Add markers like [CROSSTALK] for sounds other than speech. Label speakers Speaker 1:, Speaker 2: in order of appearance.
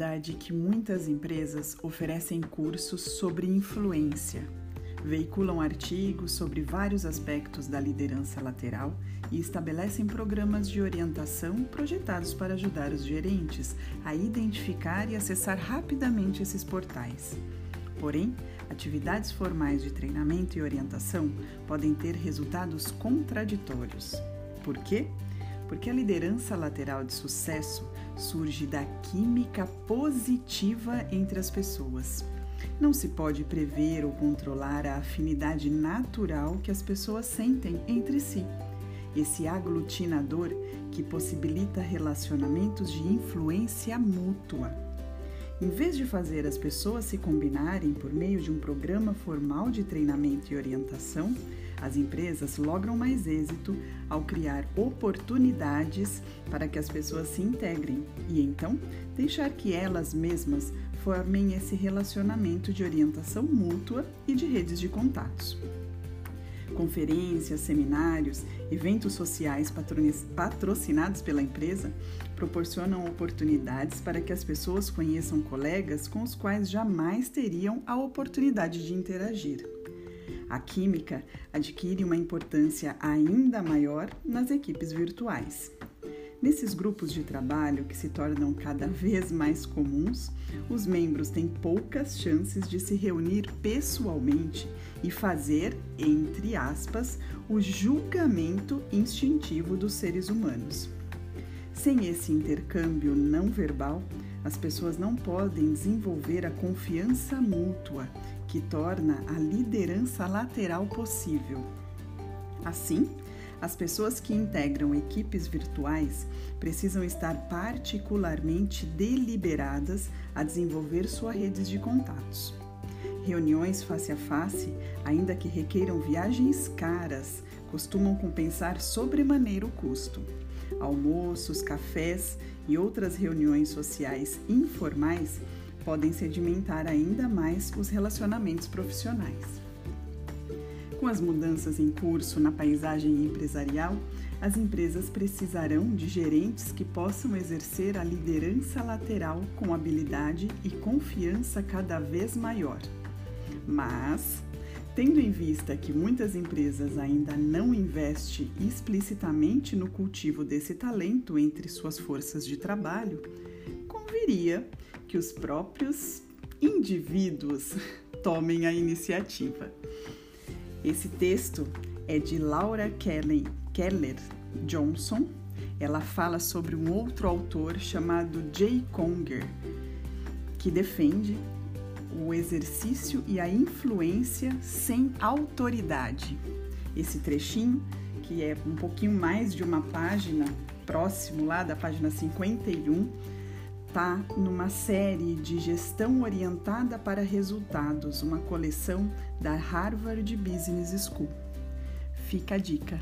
Speaker 1: verdade que muitas empresas oferecem cursos sobre influência, veiculam artigos sobre vários aspectos da liderança lateral e estabelecem programas de orientação projetados para ajudar os gerentes a identificar e acessar rapidamente esses portais. Porém, atividades formais de treinamento e orientação podem ter resultados contraditórios. Por quê? Porque a liderança lateral de sucesso surge da química positiva entre as pessoas. Não se pode prever ou controlar a afinidade natural que as pessoas sentem entre si. Esse aglutinador que possibilita relacionamentos de influência mútua. Em vez de fazer as pessoas se combinarem por meio de um programa formal de treinamento e orientação, as empresas logram mais êxito ao criar oportunidades para que as pessoas se integrem e então deixar que elas mesmas formem esse relacionamento de orientação mútua e de redes de contatos. Conferências, seminários, eventos sociais patrocinados pela empresa proporcionam oportunidades para que as pessoas conheçam colegas com os quais jamais teriam a oportunidade de interagir. A química adquire uma importância ainda maior nas equipes virtuais. Nesses grupos de trabalho que se tornam cada vez mais comuns, os membros têm poucas chances de se reunir pessoalmente e fazer, entre aspas, o julgamento instintivo dos seres humanos. Sem esse intercâmbio não verbal, as pessoas não podem desenvolver a confiança mútua que torna a liderança lateral possível. Assim, as pessoas que integram equipes virtuais precisam estar particularmente deliberadas a desenvolver suas redes de contatos. Reuniões face a face, ainda que requeiram viagens caras, costumam compensar sobremaneira o custo. Almoços, cafés e outras reuniões sociais informais podem sedimentar ainda mais os relacionamentos profissionais. Com as mudanças em curso na paisagem empresarial, as empresas precisarão de gerentes que possam exercer a liderança lateral com habilidade e confiança cada vez maior. Mas, tendo em vista que muitas empresas ainda não investem explicitamente no cultivo desse talento entre suas forças de trabalho, conviria que os próprios indivíduos [LAUGHS] tomem a iniciativa. Esse texto é de Laura Keller Johnson. Ela fala sobre um outro autor chamado Jay Conger, que defende o exercício e a influência sem autoridade. Esse trechinho, que é um pouquinho mais de uma página, próximo lá da página 51, está numa série de gestão orientada para resultados, uma coleção da Harvard Business School. Fica a dica.